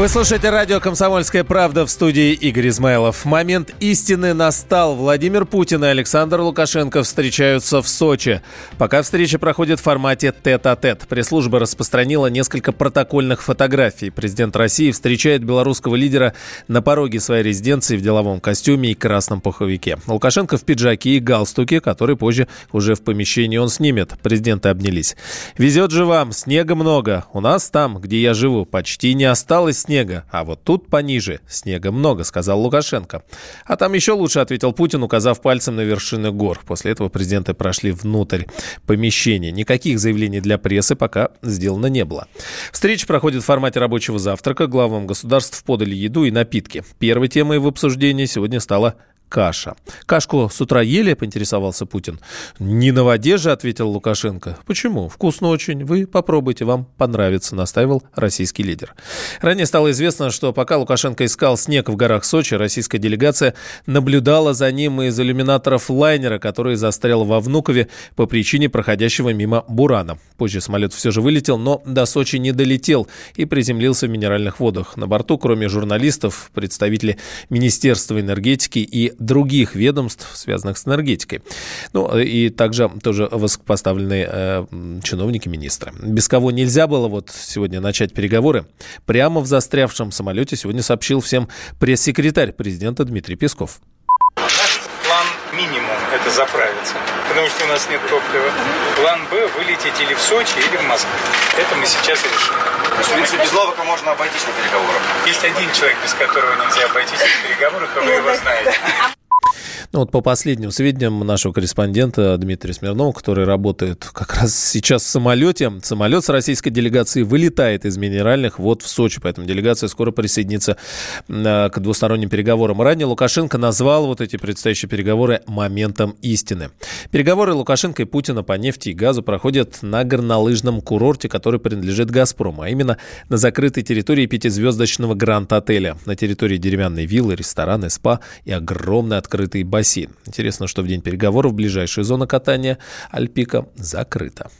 Вы слушаете радио «Комсомольская правда» в студии Игорь Измайлов. Момент истины настал. Владимир Путин и Александр Лукашенко встречаются в Сочи. Пока встреча проходит в формате тет-а-тет. Пресс-служба распространила несколько протокольных фотографий. Президент России встречает белорусского лидера на пороге своей резиденции в деловом костюме и красном пуховике. Лукашенко в пиджаке и галстуке, который позже уже в помещении он снимет. Президенты обнялись. «Везет же вам, снега много. У нас там, где я живу, почти не осталось снега, а вот тут пониже снега много», — сказал Лукашенко. А там еще лучше, ответил Путин, указав пальцем на вершины гор. После этого президенты прошли внутрь помещения. Никаких заявлений для прессы пока сделано не было. Встреча проходит в формате рабочего завтрака. Главам государств подали еду и напитки. Первой темой в обсуждении сегодня стала каша. Кашку с утра ели, поинтересовался Путин. Не на воде же, ответил Лукашенко. Почему? Вкусно очень. Вы попробуйте, вам понравится, настаивал российский лидер. Ранее стало известно, что пока Лукашенко искал снег в горах Сочи, российская делегация наблюдала за ним из иллюминаторов лайнера, который застрял во Внукове по причине проходящего мимо бурана. Позже самолет все же вылетел, но до Сочи не долетел и приземлился в минеральных водах. На борту, кроме журналистов, представители Министерства энергетики и других ведомств, связанных с энергетикой. Ну, и также тоже высокопоставленные э, чиновники министра. Без кого нельзя было вот сегодня начать переговоры. Прямо в застрявшем самолете сегодня сообщил всем пресс-секретарь президента Дмитрий Песков. Наш план минимум – это заправиться, потому что у нас нет топлива. План «Б» – вылететь или в Сочи, или в Москву. Это мы сейчас решим. То есть, в принципе, без Ловака можно обойтись на переговорах. Есть один человек, без которого нельзя обойтись на переговорах, а вы его знаете. Ну вот по последним сведениям нашего корреспондента Дмитрия Смирнова, который работает как раз сейчас в самолете, самолет с российской делегацией вылетает из минеральных вод в Сочи, поэтому делегация скоро присоединится к двусторонним переговорам. Ранее Лукашенко назвал вот эти предстоящие переговоры моментом истины. Переговоры Лукашенко и Путина по нефти и газу проходят на горнолыжном курорте, который принадлежит «Газпрому», а именно на закрытой территории пятизвездочного Гранд-отеля. На территории деревянной виллы, рестораны, спа и огромный открытый бассейн бассейн. Интересно, что в день переговоров ближайшая зона катания Альпика закрыта.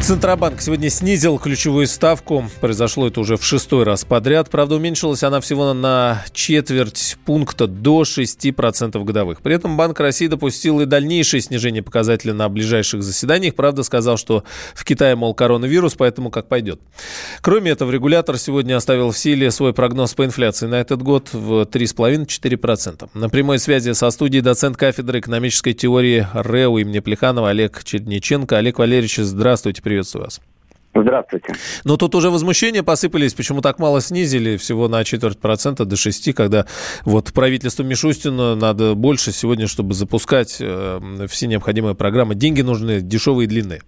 Центробанк сегодня снизил ключевую ставку. Произошло это уже в шестой раз подряд. Правда, уменьшилась она всего на четверть пункта до 6% годовых. При этом Банк России допустил и дальнейшее снижение показателя на ближайших заседаниях. Правда, сказал, что в Китае, мол, коронавирус, поэтому как пойдет. Кроме этого, регулятор сегодня оставил в силе свой прогноз по инфляции на этот год в 3,5-4%. На прямой связи со студией доцент кафедры экономической теории РЭУ имени Плеханова Олег Черниченко. Олег Валерьевич, здравствуйте, приветствую вас. Здравствуйте. Но тут уже возмущения посыпались, почему так мало снизили, всего на четверть процента до 6, когда вот правительству Мишустина надо больше сегодня, чтобы запускать э, все необходимые программы. Деньги нужны дешевые и длинные.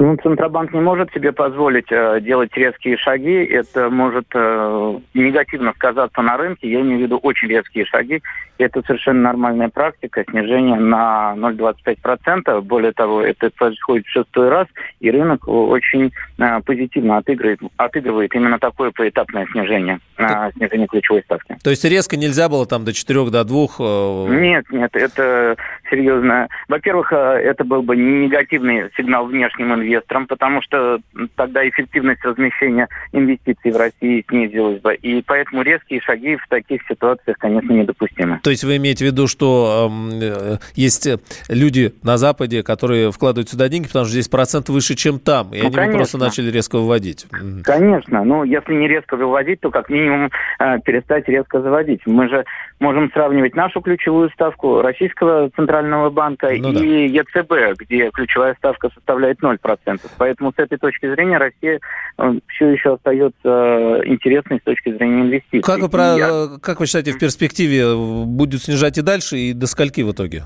Ну, Центробанк не может себе позволить э, делать резкие шаги. Это может э, негативно сказаться на рынке. Я имею в виду очень резкие шаги. Это совершенно нормальная практика. Снижение на 0,25%. Более того, это происходит в шестой раз. И рынок очень э, позитивно отыгрывает, отыгрывает именно такое поэтапное снижение, э, снижение ключевой ставки. То есть резко нельзя было там до 4, до 2? Э... Нет, нет. Это серьезно. Во-первых, э, это был бы негативный сигнал внешним инвесторам инвесторам, потому что тогда эффективность размещения инвестиций в России снизилась бы. И поэтому резкие шаги в таких ситуациях, конечно, недопустимы. То есть вы имеете в виду, что э, есть люди на Западе, которые вкладывают сюда деньги, потому что здесь процент выше, чем там, и ну, они конечно. просто начали резко выводить? Конечно. Ну, если не резко выводить, то как минимум э, перестать резко заводить. Мы же можем сравнивать нашу ключевую ставку Российского Центрального банка ну, и да. ЕЦБ, где ключевая ставка составляет 0%. Поэтому с этой точки зрения Россия э, все еще остается э, интересной с точки зрения инвестиций. Как вы, про, я... как вы считаете, в перспективе будет снижать и дальше, и до скольки в итоге?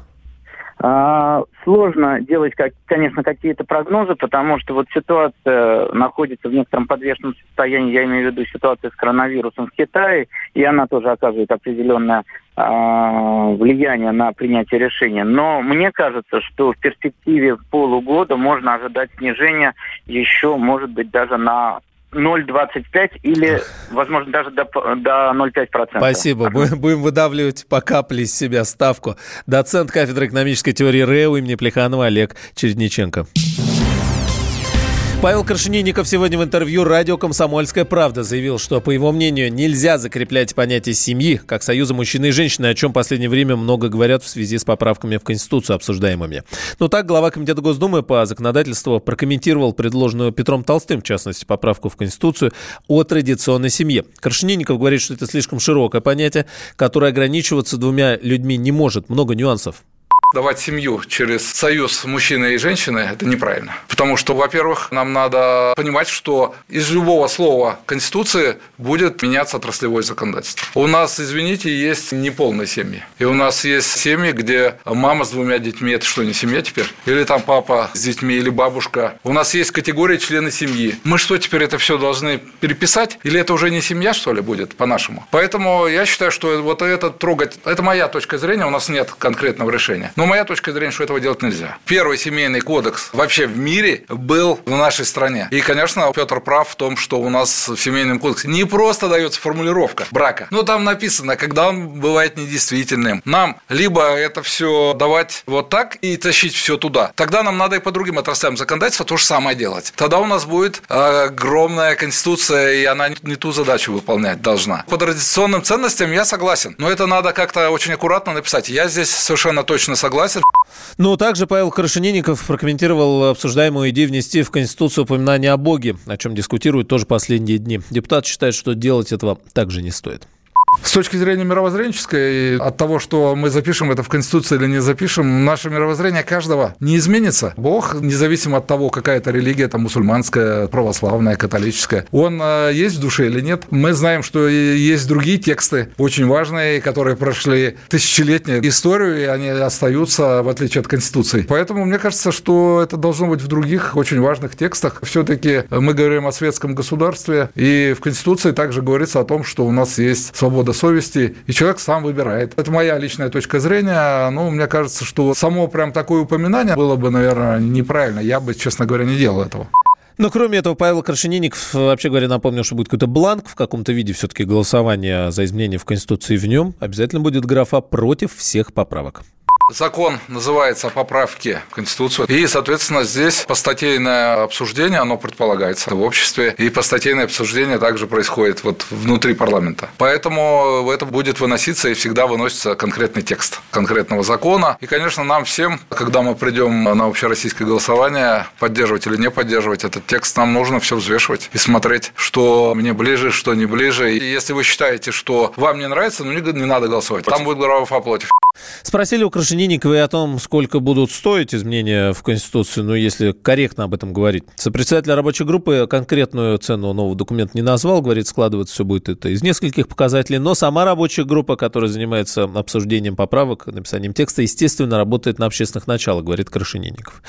А, сложно делать, как, конечно, какие-то прогнозы, потому что вот ситуация находится в некотором подвешенном состоянии, я имею в виду ситуацию с коронавирусом в Китае, и она тоже оказывает определенное а, влияние на принятие решения. Но мне кажется, что в перспективе полугода можно ожидать снижения еще, может быть, даже на 0,25 или, возможно, даже до, до 0,5%. Спасибо. Будем, будем выдавливать по капле из себя ставку. Доцент кафедры экономической теории РЭУ имени Плеханова Олег Чередниченко. Павел Крашенинников сегодня в интервью радио «Комсомольская правда» заявил, что, по его мнению, нельзя закреплять понятие семьи как союза мужчины и женщины, о чем в последнее время много говорят в связи с поправками в Конституцию обсуждаемыми. Но так глава Комитета Госдумы по законодательству прокомментировал предложенную Петром Толстым, в частности, поправку в Конституцию о традиционной семье. Крашенинников говорит, что это слишком широкое понятие, которое ограничиваться двумя людьми не может. Много нюансов давать семью через союз мужчины и женщины – это неправильно. Потому что, во-первых, нам надо понимать, что из любого слова Конституции будет меняться отраслевое законодательство. У нас, извините, есть неполные семьи. И у нас есть семьи, где мама с двумя детьми – это что, не семья теперь? Или там папа с детьми, или бабушка. У нас есть категория члены семьи. Мы что, теперь это все должны переписать? Или это уже не семья, что ли, будет по-нашему? Поэтому я считаю, что вот это трогать – это моя точка зрения, у нас нет конкретного решения. Но моя точка зрения, что этого делать нельзя. Первый семейный кодекс вообще в мире был в нашей стране. И, конечно, Петр прав в том, что у нас в семейном кодексе не просто дается формулировка брака, но там написано, когда он бывает недействительным. Нам либо это все давать вот так и тащить все туда. Тогда нам надо и по другим отраслям законодательства то же самое делать. Тогда у нас будет огромная конституция, и она не ту задачу выполнять должна. По традиционным ценностям я согласен, но это надо как-то очень аккуратно написать. Я здесь совершенно точно согласен согласен. Ну, также Павел Хорошенинников прокомментировал обсуждаемую идею внести в Конституцию упоминание о Боге, о чем дискутируют тоже последние дни. Депутат считает, что делать этого также не стоит. С точки зрения мировоззренческой, от того, что мы запишем это в Конституции или не запишем, наше мировоззрение каждого не изменится. Бог, независимо от того, какая это религия, там мусульманская, православная, католическая, он э, есть в душе или нет. Мы знаем, что есть другие тексты, очень важные, которые прошли тысячелетнюю историю, и они остаются, в отличие от Конституции. Поэтому мне кажется, что это должно быть в других очень важных текстах. Все-таки мы говорим о светском государстве, и в Конституции также говорится о том, что у нас есть свобода совести, и человек сам выбирает. Это моя личная точка зрения. Ну, мне кажется, что само прям такое упоминание было бы, наверное, неправильно. Я бы, честно говоря, не делал этого. Но кроме этого, Павел Крашенинников, вообще говоря, напомнил, что будет какой-то бланк в каком-то виде все-таки голосования за изменения в Конституции. В нем обязательно будет графа против всех поправок. Закон называется о поправке в Конституцию. И, соответственно, здесь постатейное обсуждение, оно предполагается в обществе. И постатейное обсуждение также происходит вот внутри парламента. Поэтому это будет выноситься и всегда выносится конкретный текст конкретного закона. И, конечно, нам всем, когда мы придем на общероссийское голосование, поддерживать или не поддерживать этот текст, нам нужно все взвешивать и смотреть, что мне ближе, что не ближе. И если вы считаете, что вам не нравится, ну не, не надо голосовать. Там будет глава против. Спросили у Крашенинниковой о том, сколько будут стоить изменения в Конституцию, ну, если корректно об этом говорить. Сопредседатель рабочей группы конкретную цену нового документа не назвал, говорит, складываться все будет это из нескольких показателей, но сама рабочая группа, которая занимается обсуждением поправок, написанием текста, естественно, работает на общественных началах, говорит Крашенинников.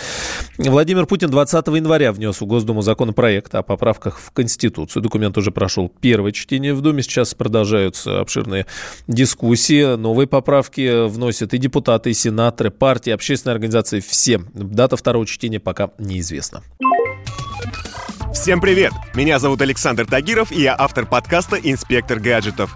Владимир Путин 20 января внес в Госдуму законопроект о поправках в Конституцию. Документ уже прошел первое чтение в Думе, сейчас продолжаются обширные дискуссии, новые поправки вносят и депутаты, и сенаторы, партии, общественные организации, все. Дата второго чтения пока неизвестна. Всем привет! Меня зовут Александр Тагиров, и я автор подкаста «Инспектор гаджетов».